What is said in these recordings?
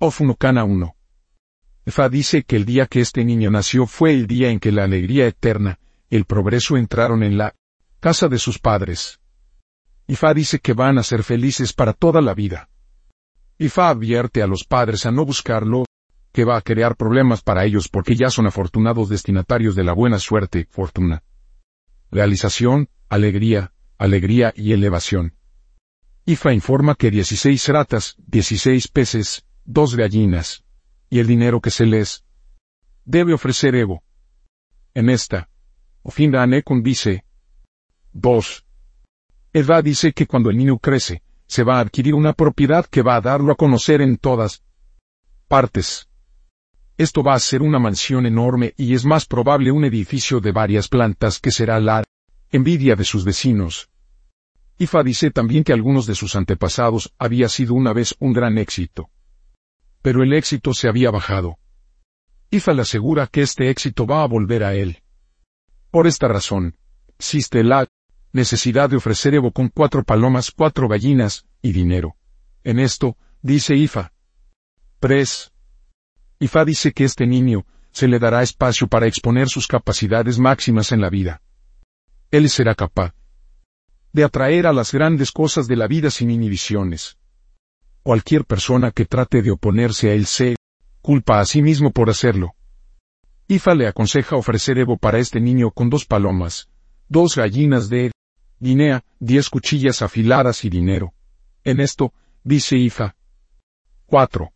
Ofunocana 1. Efa dice que el día que este niño nació fue el día en que la alegría eterna, el progreso entraron en la casa de sus padres. Ifa dice que van a ser felices para toda la vida. Ifa advierte a los padres a no buscarlo, que va a crear problemas para ellos porque ya son afortunados destinatarios de la buena suerte, fortuna. Realización, alegría, alegría y elevación. Ifa informa que 16 ratas, 16 peces, dos gallinas, y el dinero que se les debe ofrecer Evo. En esta, Ofinda Anekun dice 2. Eva dice que cuando el niño crece, se va a adquirir una propiedad que va a darlo a conocer en todas partes. Esto va a ser una mansión enorme y es más probable un edificio de varias plantas que será la envidia de sus vecinos. Ifa dice también que algunos de sus antepasados había sido una vez un gran éxito. Pero el éxito se había bajado. Ifa le asegura que este éxito va a volver a él. Por esta razón, existe la necesidad de ofrecer Evo con cuatro palomas, cuatro gallinas, y dinero. En esto, dice Ifa. Pres. Ifa dice que este niño, se le dará espacio para exponer sus capacidades máximas en la vida. Él será capaz de atraer a las grandes cosas de la vida sin inhibiciones. Cualquier persona que trate de oponerse a él se culpa a sí mismo por hacerlo. Ifa le aconseja ofrecer Evo para este niño con dos palomas, dos gallinas de Guinea, diez cuchillas afiladas y dinero. En esto, dice Ifa. 4.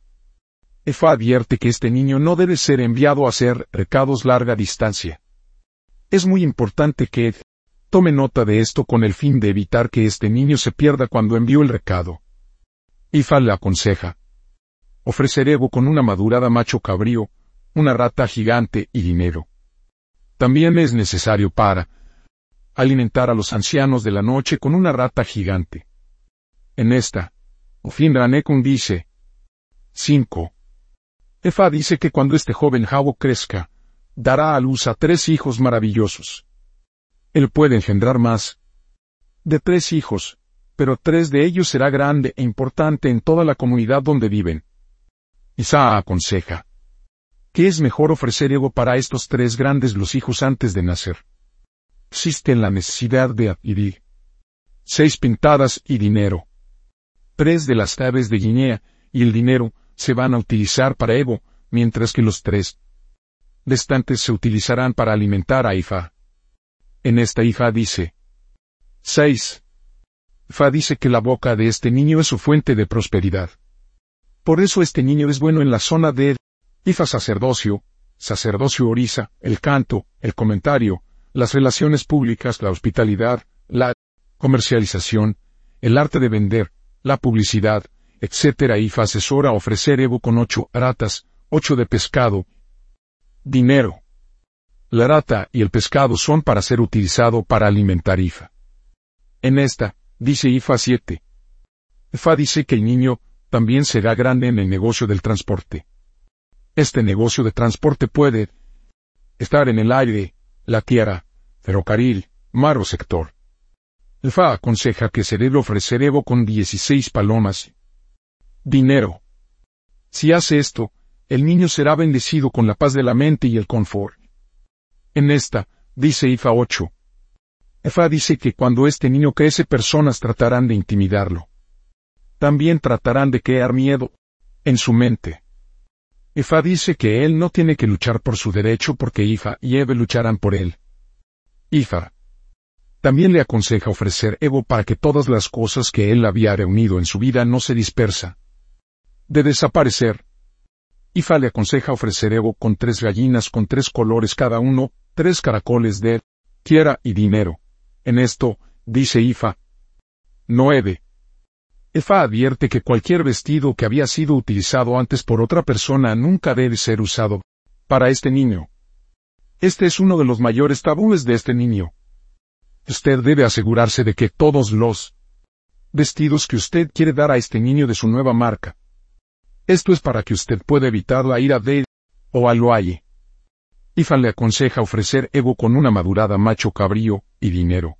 Ifa advierte que este niño no debe ser enviado a hacer recados larga distancia. Es muy importante que Tome nota de esto con el fin de evitar que este niño se pierda cuando envió el recado. Ifa le aconseja. Ofrecer Evo con una madurada macho cabrío, una rata gigante y dinero. También es necesario para alimentar a los ancianos de la noche con una rata gigante. En esta, Ofin Ranekun dice 5. Efa dice que cuando este joven Jabo crezca, dará a luz a tres hijos maravillosos. Él puede engendrar más de tres hijos, pero tres de ellos será grande e importante en toda la comunidad donde viven. Isa aconseja que es mejor ofrecer ego para estos tres grandes los hijos antes de nacer. Existe la necesidad de adquirir seis pintadas y dinero. Tres de las aves de Guinea y el dinero se van a utilizar para Evo, mientras que los tres restantes se utilizarán para alimentar a Ifa. En esta hija dice. 6. Fa dice que la boca de este niño es su fuente de prosperidad. Por eso este niño es bueno en la zona de Ifa sacerdocio, sacerdocio orisa, el canto, el comentario, las relaciones públicas, la hospitalidad, la comercialización, el arte de vender, la publicidad, etc. Ifa asesora ofrecer Evo con ocho ratas, ocho de pescado, dinero, la rata y el pescado son para ser utilizado para alimentar Ifa. En esta, dice Ifa 7. Ifa dice que el niño también será grande en el negocio del transporte. Este negocio de transporte puede estar en el aire, la tierra, ferrocarril, mar o sector. Ifa aconseja que se debe ofrecer Evo con 16 palomas. Dinero. Si hace esto, el niño será bendecido con la paz de la mente y el confort. En esta, dice Ifa 8. Efa dice que cuando este niño crece personas tratarán de intimidarlo. También tratarán de crear miedo en su mente. Efa dice que él no tiene que luchar por su derecho porque Ifa y Eve lucharán por él. Ifa. También le aconseja ofrecer Evo para que todas las cosas que él había reunido en su vida no se dispersa. De desaparecer. Ifa le aconseja ofrecer Evo con tres gallinas con tres colores cada uno, tres caracoles de tierra y dinero. En esto, dice Ifa. 9. Ifa advierte que cualquier vestido que había sido utilizado antes por otra persona nunca debe ser usado para este niño. Este es uno de los mayores tabúes de este niño. Usted debe asegurarse de que todos los vestidos que usted quiere dar a este niño de su nueva marca. Esto es para que usted pueda evitar la ira de o al Ifa le aconseja ofrecer Evo con una madurada macho cabrío y dinero.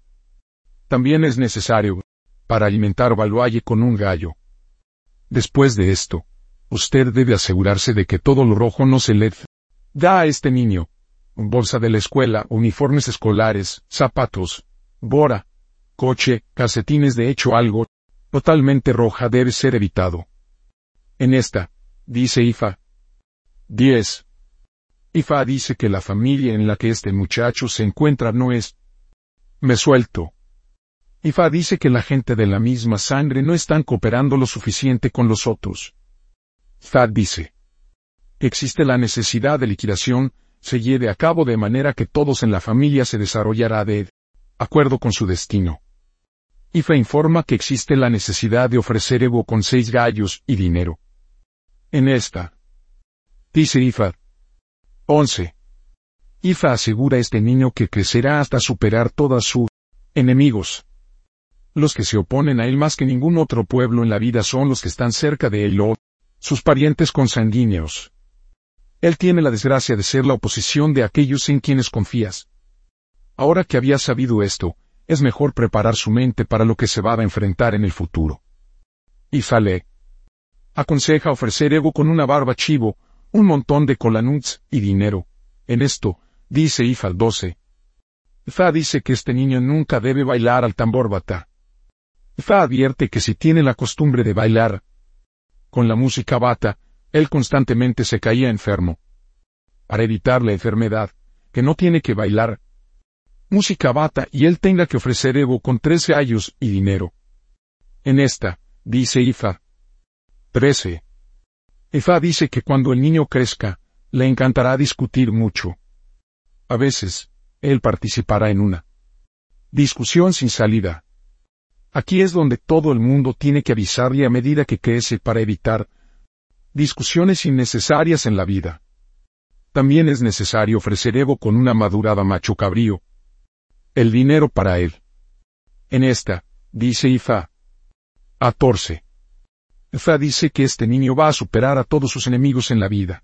También es necesario, para alimentar Valuaye con un gallo. Después de esto, usted debe asegurarse de que todo lo rojo no se le da a este niño. Bolsa de la escuela, uniformes escolares, zapatos, bora, coche, calcetines de hecho algo totalmente roja debe ser evitado. En esta, dice Ifa. 10. Ifa dice que la familia en la que este muchacho se encuentra no es. Me suelto. Ifa dice que la gente de la misma sangre no están cooperando lo suficiente con los otros. Fad dice. Existe la necesidad de liquidación, se lleve a cabo de manera que todos en la familia se desarrollará de acuerdo con su destino. Ifa informa que existe la necesidad de ofrecer Evo con seis gallos y dinero. En esta. Dice Ifa. 11. Ifa asegura a este niño que crecerá hasta superar todas sus enemigos. Los que se oponen a él más que ningún otro pueblo en la vida son los que están cerca de él o sus parientes consanguíneos. Él tiene la desgracia de ser la oposición de aquellos en quienes confías. Ahora que había sabido esto, es mejor preparar su mente para lo que se va a enfrentar en el futuro. Ifa le aconseja ofrecer ego con una barba chivo, un montón de colanuts y dinero. En esto, dice Ifa 12. Ifa dice que este niño nunca debe bailar al tambor bata. Fa advierte que si tiene la costumbre de bailar con la música bata, él constantemente se caía enfermo. Para evitar la enfermedad, que no tiene que bailar música bata y él tenga que ofrecer Evo con tres gallos y dinero. En esta, dice Ifa. 13. Ifa dice que cuando el niño crezca, le encantará discutir mucho. A veces, él participará en una discusión sin salida. Aquí es donde todo el mundo tiene que avisarle a medida que crece para evitar discusiones innecesarias en la vida. También es necesario ofrecer Evo con una madurada macho cabrío. El dinero para él. En esta, dice Ifa. 14. Ifa dice que este niño va a superar a todos sus enemigos en la vida.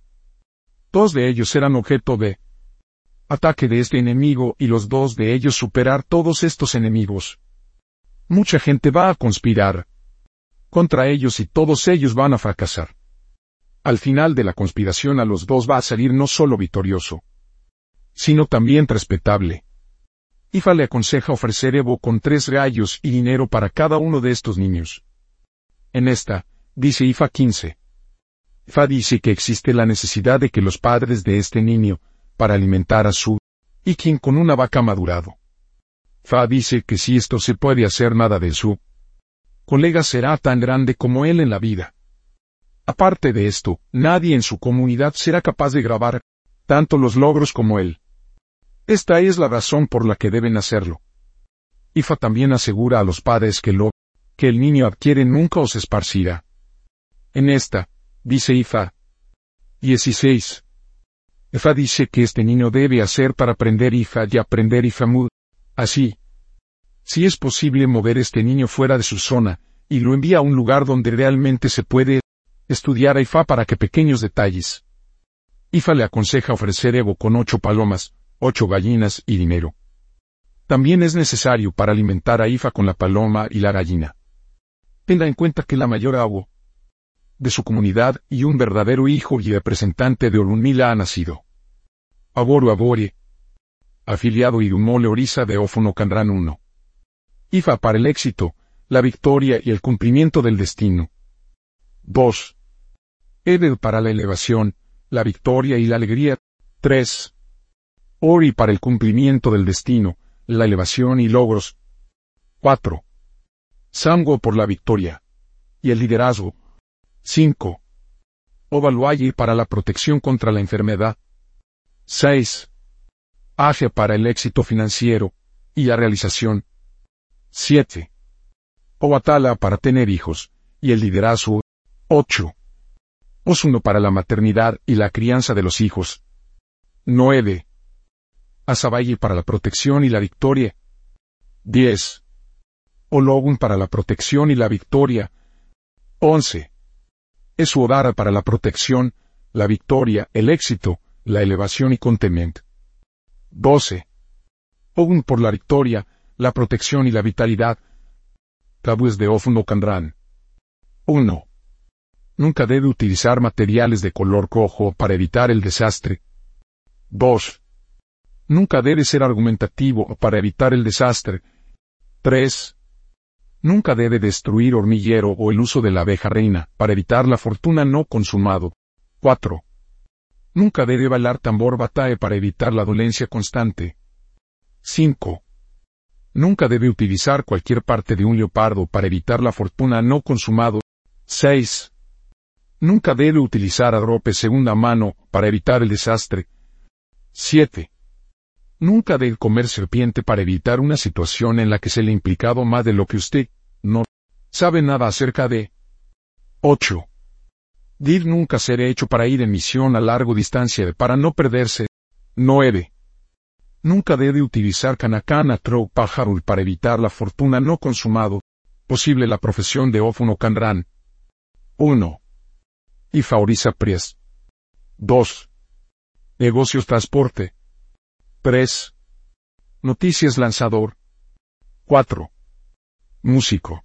Dos de ellos serán objeto de ataque de este enemigo y los dos de ellos superar todos estos enemigos. Mucha gente va a conspirar contra ellos y todos ellos van a fracasar. Al final de la conspiración a los dos va a salir no solo victorioso, sino también respetable. Ifa le aconseja ofrecer Evo con tres gallos y dinero para cada uno de estos niños. En esta, dice Ifa 15. Ifa dice que existe la necesidad de que los padres de este niño, para alimentar a su, y quien con una vaca madurado, Fa dice que si esto se puede hacer nada de su colega será tan grande como él en la vida. Aparte de esto, nadie en su comunidad será capaz de grabar tanto los logros como él. Esta es la razón por la que deben hacerlo. Ifa también asegura a los padres que lo que el niño adquiere nunca os esparcirá. En esta, dice Ifa. 16. Ifa dice que este niño debe hacer para aprender Ifa y aprender Ifamud, Así, si es posible mover este niño fuera de su zona, y lo envía a un lugar donde realmente se puede estudiar a Ifa para que pequeños detalles. Ifa le aconseja ofrecer Evo con ocho palomas, ocho gallinas y dinero. También es necesario para alimentar a Ifa con la paloma y la gallina. Tenga en cuenta que la mayor agua de su comunidad y un verdadero hijo y representante de Olunmila ha nacido. Aboru Abore, afiliado Idumole Orisa de Ófono Candrán 1. IFA para el éxito, la victoria y el cumplimiento del destino. 2. Edel para la elevación, la victoria y la alegría. 3. Ori para el cumplimiento del destino, la elevación y logros. 4. Sango por la victoria y el liderazgo. 5. Ovaluaye para la protección contra la enfermedad. 6. Asia para el éxito financiero y la realización. 7. Obatala para tener hijos y el liderazgo. 8. Osuno para la maternidad y la crianza de los hijos. 9. Asabaye para la protección y la victoria. 10. Ologun para la protección y la victoria. 11. Esuodara para la protección, la victoria, el éxito, la elevación y contentamiento. 12. Ogun por la victoria, la protección y la vitalidad. Tabúes de Ofno Candrán. 1. Nunca debe utilizar materiales de color cojo para evitar el desastre. 2. Nunca debe ser argumentativo para evitar el desastre. 3. Nunca debe destruir hormiguero o el uso de la abeja reina para evitar la fortuna no consumado. 4. Nunca debe bailar tambor batae para evitar la dolencia constante. 5. Nunca debe utilizar cualquier parte de un leopardo para evitar la fortuna no consumado. 6. Nunca debe utilizar adrope segunda mano para evitar el desastre. 7. Nunca debe comer serpiente para evitar una situación en la que se le ha implicado más de lo que usted no sabe nada acerca de. 8. Dir nunca será hecho para ir en misión a largo distancia para no perderse. 9. Nunca debe utilizar canacana tro pájaro para evitar la fortuna no consumado. Posible la profesión de ófono canrán. 1 y Fauriza Pries. 2. Negocios Transporte. 3. Noticias Lanzador. 4. Músico.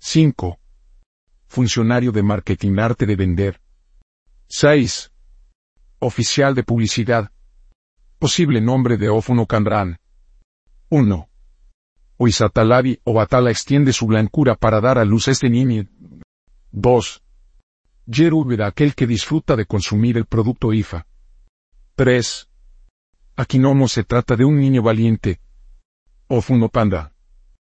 5. Funcionario de marketing arte de vender. 6. Oficial de publicidad. Posible nombre de Ófono Candrán. 1. Oisatalabi o Batala extiende su blancura para dar a luz a este niño. 2. Yerub aquel que disfruta de consumir el producto IFA. 3. Aquí no se trata de un niño valiente. O Panda.